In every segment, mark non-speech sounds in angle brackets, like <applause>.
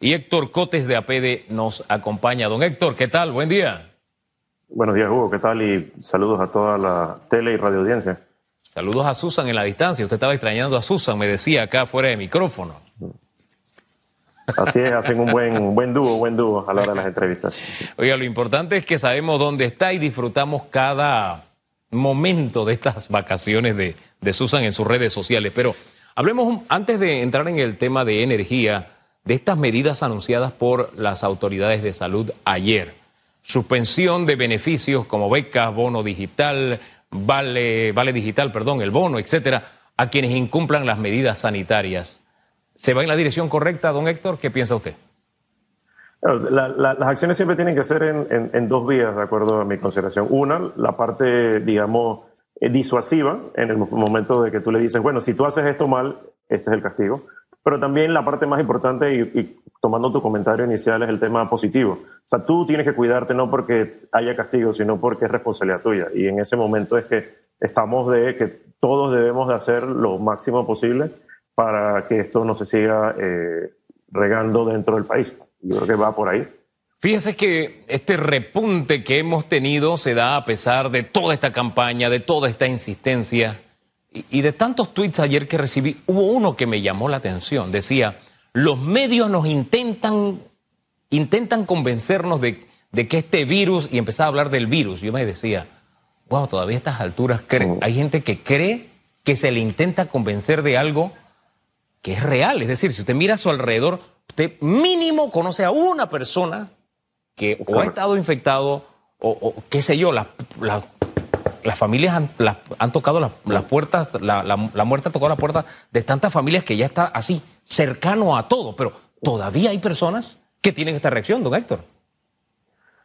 y Héctor Cotes de APD nos acompaña. Don Héctor, ¿qué tal? Buen día. Buenos días, Hugo. ¿Qué tal? Y saludos a toda la tele y radio audiencia. Saludos a Susan en la distancia. Usted estaba extrañando a Susan, me decía acá fuera de micrófono. Así es, hacen un buen, buen dúo, buen dúo a la hora de las entrevistas. Oiga, lo importante es que sabemos dónde está y disfrutamos cada momento de estas vacaciones de, de Susan en sus redes sociales. Pero hablemos, antes de entrar en el tema de energía, de estas medidas anunciadas por las autoridades de salud ayer. Suspensión de beneficios como becas, bono digital, vale, vale digital, perdón, el bono, etcétera, a quienes incumplan las medidas sanitarias. ¿Se va en la dirección correcta, don Héctor? ¿Qué piensa usted? las acciones siempre tienen que ser en, dos vías, de acuerdo a mi consideración. Una, la parte, digamos, eh, disuasiva, en el momento de que tú le dices, bueno, si tú haces esto mal, este es el castigo. Pero también la parte más importante, y, tomando tu comentario inicial, es el tema positivo. O sea, tú tienes que cuidarte no porque haya castigo, sino porque es responsabilidad tuya. Y en ese momento es que estamos de que todos debemos de hacer lo máximo posible para que esto no se siga eh, regando dentro del país. Yo creo que va por ahí. Fíjese que este repunte que hemos tenido se da a pesar de toda esta campaña, de toda esta insistencia y, de tantos tweets ayer que recibí. Hubo uno que me llamó la atención. Decía, los medios nos intentan, intentan convencernos de, que este virus, y empezaba a hablar del virus. Yo me decía, wow, todavía a estas alturas mm. hay gente que cree que se le intenta convencer de algo que es real. Es decir, si usted mira a su alrededor, usted mínimo conoce a una persona que o ha estado infectado o, qué sé yo, las, familias han, tocado las, puertas, la, muerte ha tocado las puertas de tantas familias que ya está así, cercano a todo, pero todavía hay personas que tienen esta reacción, don Héctor.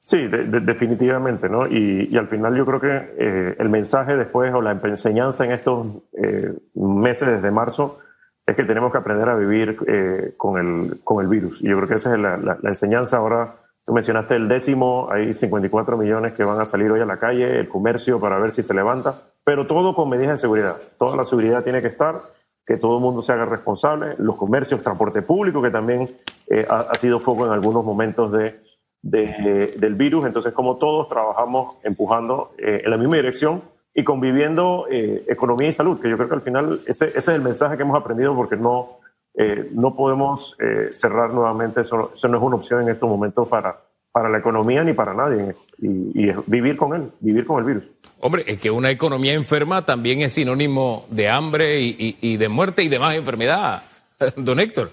Sí, definitivamente, ¿no? Y, al final yo creo que eh, el mensaje después o la enseñanza en estos eh, meses desde marzo es que tenemos que aprender a vivir eh, con, el, con el virus. Y yo creo que esa es la, la, enseñanza. Ahora, tú mencionaste el décimo, hay 54 millones que van a salir hoy a la calle, el comercio para ver si se levanta, pero todo con medidas de seguridad. Toda la seguridad tiene que estar, que todo el mundo se haga responsable, los comercios, transporte público, que también eh, ha, sido foco en algunos momentos de, de, del virus. Entonces, como todos trabajamos empujando eh, en la misma dirección, y conviviendo eh, economía y salud, que yo creo que al final ese, ese, es el mensaje que hemos aprendido porque no, eh, no podemos eh, cerrar nuevamente, eso, eso, no es una opción en estos momentos para, para la economía ni para nadie, y, vivir con él, vivir con el virus. Hombre, es que una economía enferma también es sinónimo de hambre y, y de muerte y de más enfermedad, <laughs> don Héctor.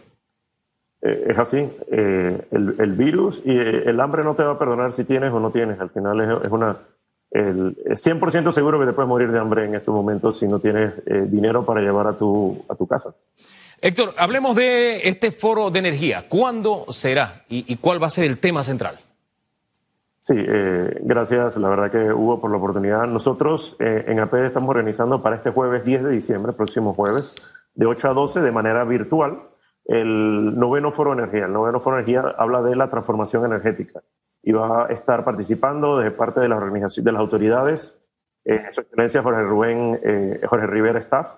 es así, el, el, virus y el hambre no te va a perdonar si tienes o no tienes, al final es, es una el 100% seguro que te puedes morir de hambre en estos momentos si no tienes eh, dinero para llevar a tu, a tu casa. Héctor, hablemos de este foro de energía. ¿Cuándo será y, cuál va a ser el tema central? Sí, eh, gracias, la verdad que hubo por la oportunidad. Nosotros eh, en APD estamos organizando para este jueves 10 de diciembre, próximo jueves, de 8 a 12 de manera virtual, el noveno foro de energía. El noveno foro de energía habla de la transformación energética y va a estar participando desde parte de la organización, de las autoridades, eh, su excelencia Jorge Rubén, eh, Jorge Rivera Staff,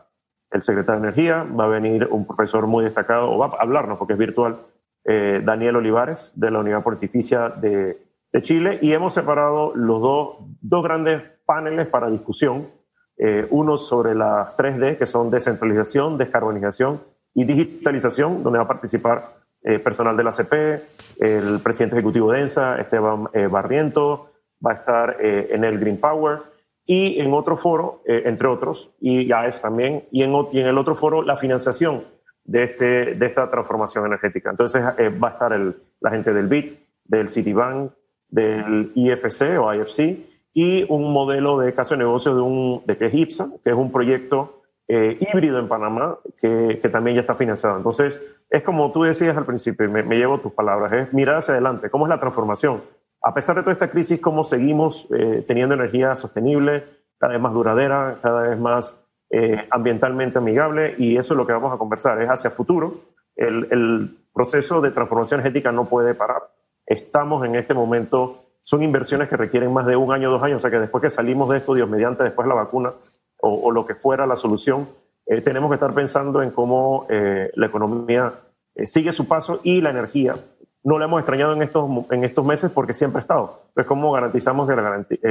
el secretario de Energía, va a venir un profesor muy destacado, o va a hablarnos porque es virtual, eh, Daniel Olivares, de la Unidad Pontificia de, de, Chile, y hemos separado los dos, dos grandes paneles para discusión, eh, uno sobre las 3D, que son descentralización, descarbonización y digitalización, donde va a participar eh, personal de la CP, el presidente ejecutivo de ENSA, Esteban eh, Barriento, va a estar eh, en el Green Power y en otro foro, entre otros, y AES también, y en, el otro foro la financiación de, este, de esta transformación energética. Entonces va a estar la gente del BIT, del Citibank, del IFC o IFC, y un modelo de caso de negocio de, un, de que es IPSA, que es un proyecto eh, híbrido en Panamá que, también ya está financiado. Entonces, es como tú decías al principio, me, me, llevo tus palabras, es mirar hacia adelante, cómo es la transformación. A pesar de toda esta crisis, cómo seguimos eh, teniendo energía sostenible, cada vez más duradera, cada vez más eh, ambientalmente amigable, y eso es lo que vamos a conversar, es hacia futuro. El, el proceso de transformación energética no puede parar. Estamos en este momento, son inversiones que requieren más de un año, dos años, o sea que después que salimos de esto, Dios mediante, después la vacuna, o, lo que fuera la solución, eh, tenemos que estar pensando en cómo eh, la economía eh, sigue su paso y la energía no la hemos extrañado en estos, en estos meses porque siempre ha estado. Entonces, ¿cómo garantizamos que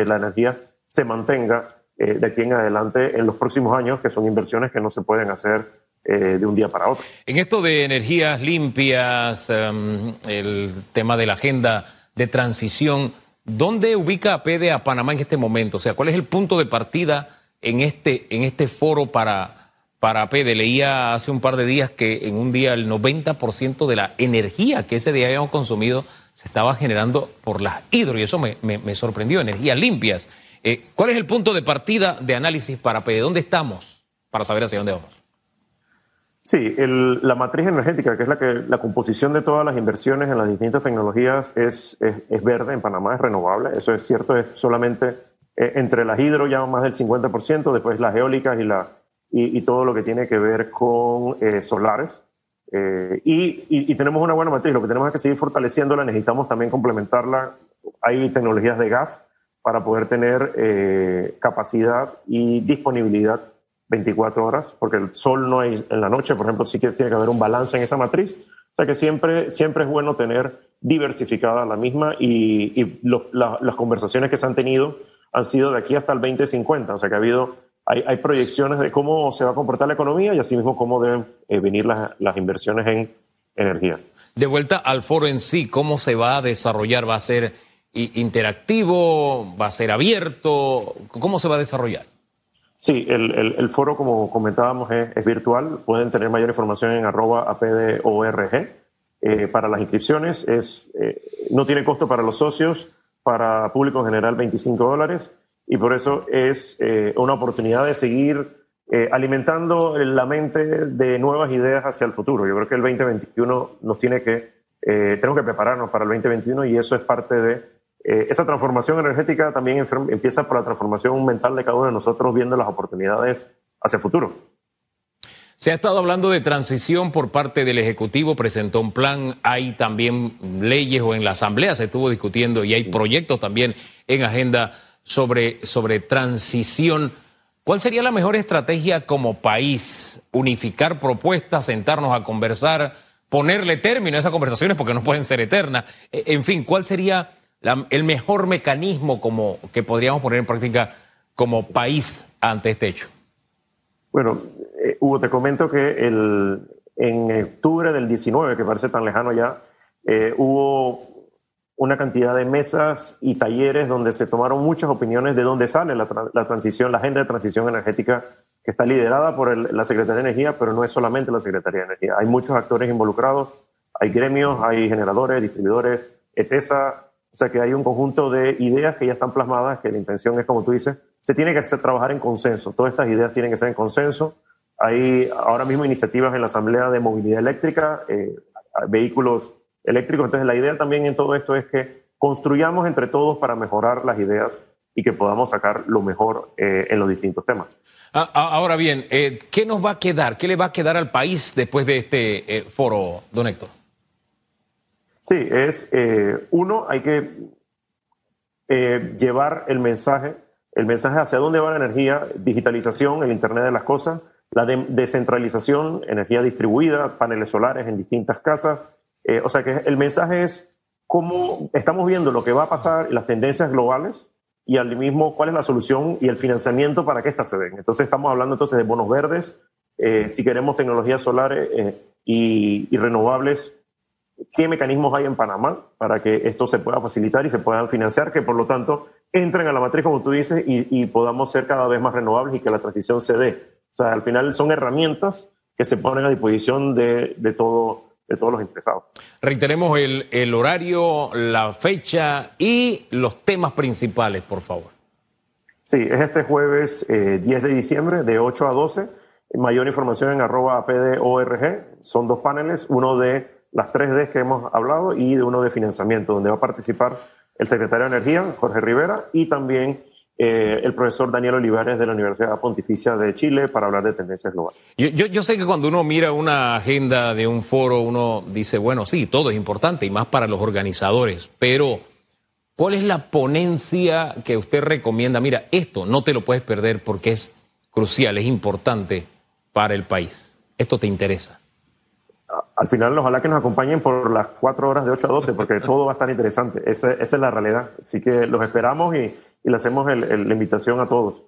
la, energía se mantenga de aquí en adelante en los próximos años, que son inversiones que no se pueden hacer de un día para otro? En esto de energías limpias, em, el tema de la agenda de transición, ¿dónde ubica APD a Panamá en este momento? O sea, ¿cuál es el punto de partida en este, en este foro para para PD. Leía hace un par de días que en un día el 90% de la energía que ese día habíamos consumido se estaba generando por las hidro y eso me, sorprendió, energías limpias. Eh, ¿Cuál es el punto de partida de análisis para PD? ¿Dónde estamos para saber hacia dónde vamos? Sí, la matriz energética, que es la, que, la composición de todas las inversiones en las distintas tecnologías, es, es, verde en Panamá, es renovable. Eso es cierto, es solamente eh, entre las hidro ya más del 50%, después las eólicas y la, y, todo lo que tiene que ver con eh, solares. Eh, y, tenemos una buena matriz, lo que tenemos es que seguir fortaleciéndola, necesitamos también complementarla. Hay tecnologías de gas para poder tener eh, capacidad y disponibilidad 24 horas, porque el sol no hay en la noche, por ejemplo, sí que tiene que haber un balance en esa matriz. O sea que siempre, siempre es bueno tener diversificada la misma y, las conversaciones que se han tenido han sido de aquí hasta el 2050, o sea que ha habido hay, proyecciones de cómo se va a comportar la economía y asimismo cómo deben eh, venir las, las, inversiones en energía. De vuelta al foro en sí, ¿cómo se va a desarrollar? ¿Va a ser interactivo? ¿Va a ser abierto? ¿Cómo se va a desarrollar? Sí, el, el, foro, como comentábamos, es, virtual. Pueden tener mayor información en arroba apdorg. Eh, para las inscripciones es, eh, no tiene costo para los socios, para público en general 25 dólares y por eso es eh, una oportunidad de seguir eh, alimentando la mente de nuevas ideas hacia el futuro. Yo creo que el 2021 nos tiene que, eh, tenemos que prepararnos para el 2021 y eso es parte de esa transformación energética también empieza por la transformación mental de cada uno de nosotros viendo las oportunidades hacia el futuro. Se ha estado hablando de transición por parte del Ejecutivo, presentó un plan, hay también leyes o en la Asamblea se estuvo discutiendo y hay proyectos también en agenda sobre, sobre transición. ¿Cuál sería la mejor estrategia como país? Unificar propuestas, sentarnos a conversar, ponerle término a esas conversaciones porque no pueden ser eternas. E, en fin, ¿cuál sería el mejor mecanismo como, que podríamos poner en práctica como país ante este hecho? Bueno, eh, Hugo, te comento que el, en octubre del 19, que parece tan lejano ya, eh, hubo una cantidad de mesas y talleres donde se tomaron muchas opiniones de dónde sale la, transición, la agenda de transición energética que está liderada por la Secretaría de Energía, pero no es solamente la Secretaría de Energía. Hay muchos actores involucrados, hay gremios, hay generadores, distribuidores, ETESA, o sea que hay un conjunto de ideas que ya están plasmadas, que la intención es, como tú dices, se tiene que hacer, trabajar en consenso. Todas estas ideas tienen que ser en consenso. Hay ahora mismo iniciativas en la Asamblea de Movilidad Eléctrica, eh, vehículos eléctrico. Entonces, la idea también en todo esto es que construyamos entre todos para mejorar las ideas y que podamos sacar lo mejor eh, en los distintos temas. Ah, ah, ahora bien, eh, ¿qué nos va a quedar? ¿Qué le va a quedar al país después de este eh, foro, don Héctor? Sí, es uno, hay que llevar el mensaje, el mensaje hacia dónde va la energía, digitalización, el Internet de las cosas, la descentralización, energía distribuida, paneles solares en distintas casas, eh, o sea que el mensaje es cómo estamos viendo lo que va a pasar, las tendencias globales y al mismo cuál es la solución y el financiamiento para que éstas se den. Entonces estamos hablando entonces de bonos verdes, eh, si queremos tecnologías solares eh, y, renovables, qué mecanismos hay en Panamá para que esto se pueda facilitar y se puedan financiar, que por lo tanto entren a la matriz, como tú dices, y, podamos ser cada vez más renovables y que la transición se dé. O sea, al final son herramientas que se ponen a disposición de, de todo de todos los interesados. Reiteremos el, el horario, la fecha y los temas principales, por favor. Sí, es este jueves 10 eh, de diciembre de 8 a 12. Mayor información en arroba PDORG. Son dos paneles, uno de las 3D que hemos hablado y de uno de financiamiento, donde va a participar el secretario de Energía, Jorge Rivera, y también eh, el profesor Daniel Olivares de la Universidad Pontificia de Chile para hablar de tendencias globales. Yo, sé que cuando uno mira una agenda de un foro, uno dice, bueno, sí, todo es importante y más para los organizadores, pero ¿cuál es la ponencia que usted recomienda? Mira, esto no te lo puedes perder porque es crucial, es importante para el país. Esto te interesa. Al final, ojalá que nos acompañen por las cuatro horas de 8 a 12, porque todo va a estar interesante. Esa, es la realidad. Así que los esperamos y, le hacemos la invitación a todos.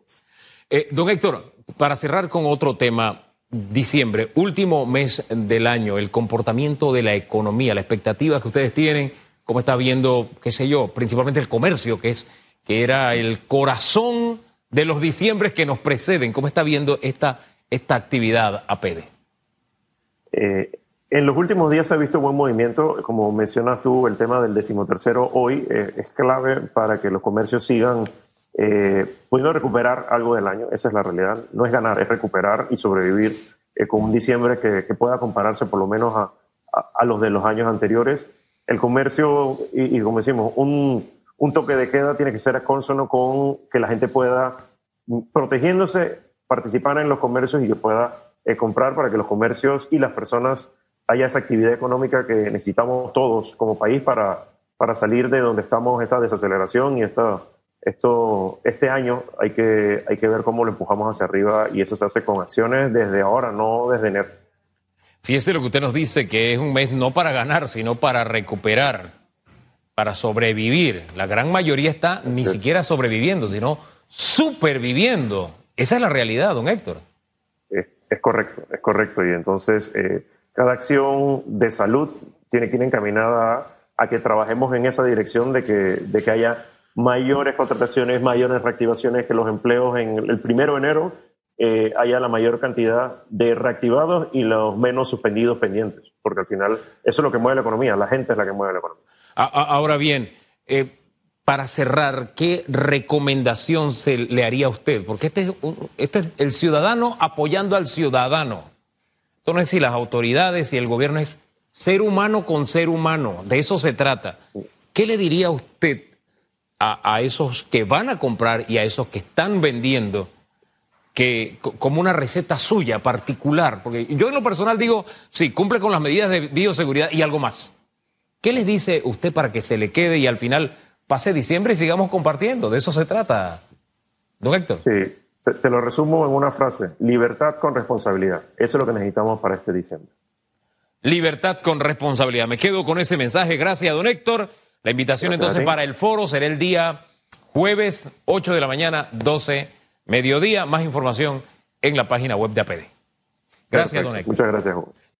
Eh, don Héctor, para cerrar con otro tema, diciembre, último mes del año, el comportamiento de la economía, la expectativa que ustedes tienen, cómo está viendo, qué sé yo, principalmente el comercio, que, es, que era el corazón de los diciembres que nos preceden, cómo está viendo esta, esta actividad APD. Eh, en los últimos días se ha visto buen movimiento, como mencionas tú, el tema del decimotercero hoy eh, es clave para que los comercios sigan eh, pudiendo recuperar algo del año, esa es la realidad, no es ganar, es recuperar y sobrevivir eh, con un diciembre que, pueda compararse por lo menos a, a, los de los años anteriores. El comercio, y, como decimos, un, un, toque de queda tiene que ser a consono con que la gente pueda, protegiéndose, participar en los comercios y que pueda comprar para que los comercios y las personas haya esa actividad económica que necesitamos todos como país para, para salir de donde estamos, esta desaceleración y esta, esto, este año hay que, hay que ver cómo lo empujamos hacia arriba y eso se hace con acciones desde ahora, no desde enero. Fíjese lo que usted nos dice, que es un mes no para ganar, sino para recuperar, para sobrevivir. La gran mayoría está ni siquiera sobreviviendo, sino superviviendo. Esa es la realidad, don Héctor. Es, es correcto, es correcto. Y entonces... Eh, cada acción de salud tiene que ir encaminada a, que trabajemos en esa dirección de que, de que haya mayores contrataciones, mayores reactivaciones, que los empleos en el primero de enero eh, haya la mayor cantidad de reactivados y los menos suspendidos pendientes, porque al final eso es lo que mueve la economía, la gente es la que mueve la economía. Ahora bien, eh, para cerrar, ¿qué recomendación se le haría a usted? Porque este este es el ciudadano apoyando al ciudadano. Entonces, si las autoridades y el gobierno es ser humano con ser humano, de eso se trata. ¿Qué le diría usted a, esos que van a comprar y a esos que están vendiendo que como una receta suya particular? Porque yo en lo personal digo, sí, cumple con las medidas de bioseguridad y algo más. ¿Qué les dice usted para que se le quede y al final pase diciembre y sigamos compartiendo? De eso se trata, don Héctor. Sí. Te, lo resumo en una frase, libertad con responsabilidad. Eso es lo que necesitamos para este diciembre. Libertad con responsabilidad. Me quedo con ese mensaje. Gracias, don Héctor. La invitación entonces para el foro será el día jueves, 8 de la mañana, 12 mediodía. Más información en la página web de APD. Gracias, don Héctor. Muchas gracias,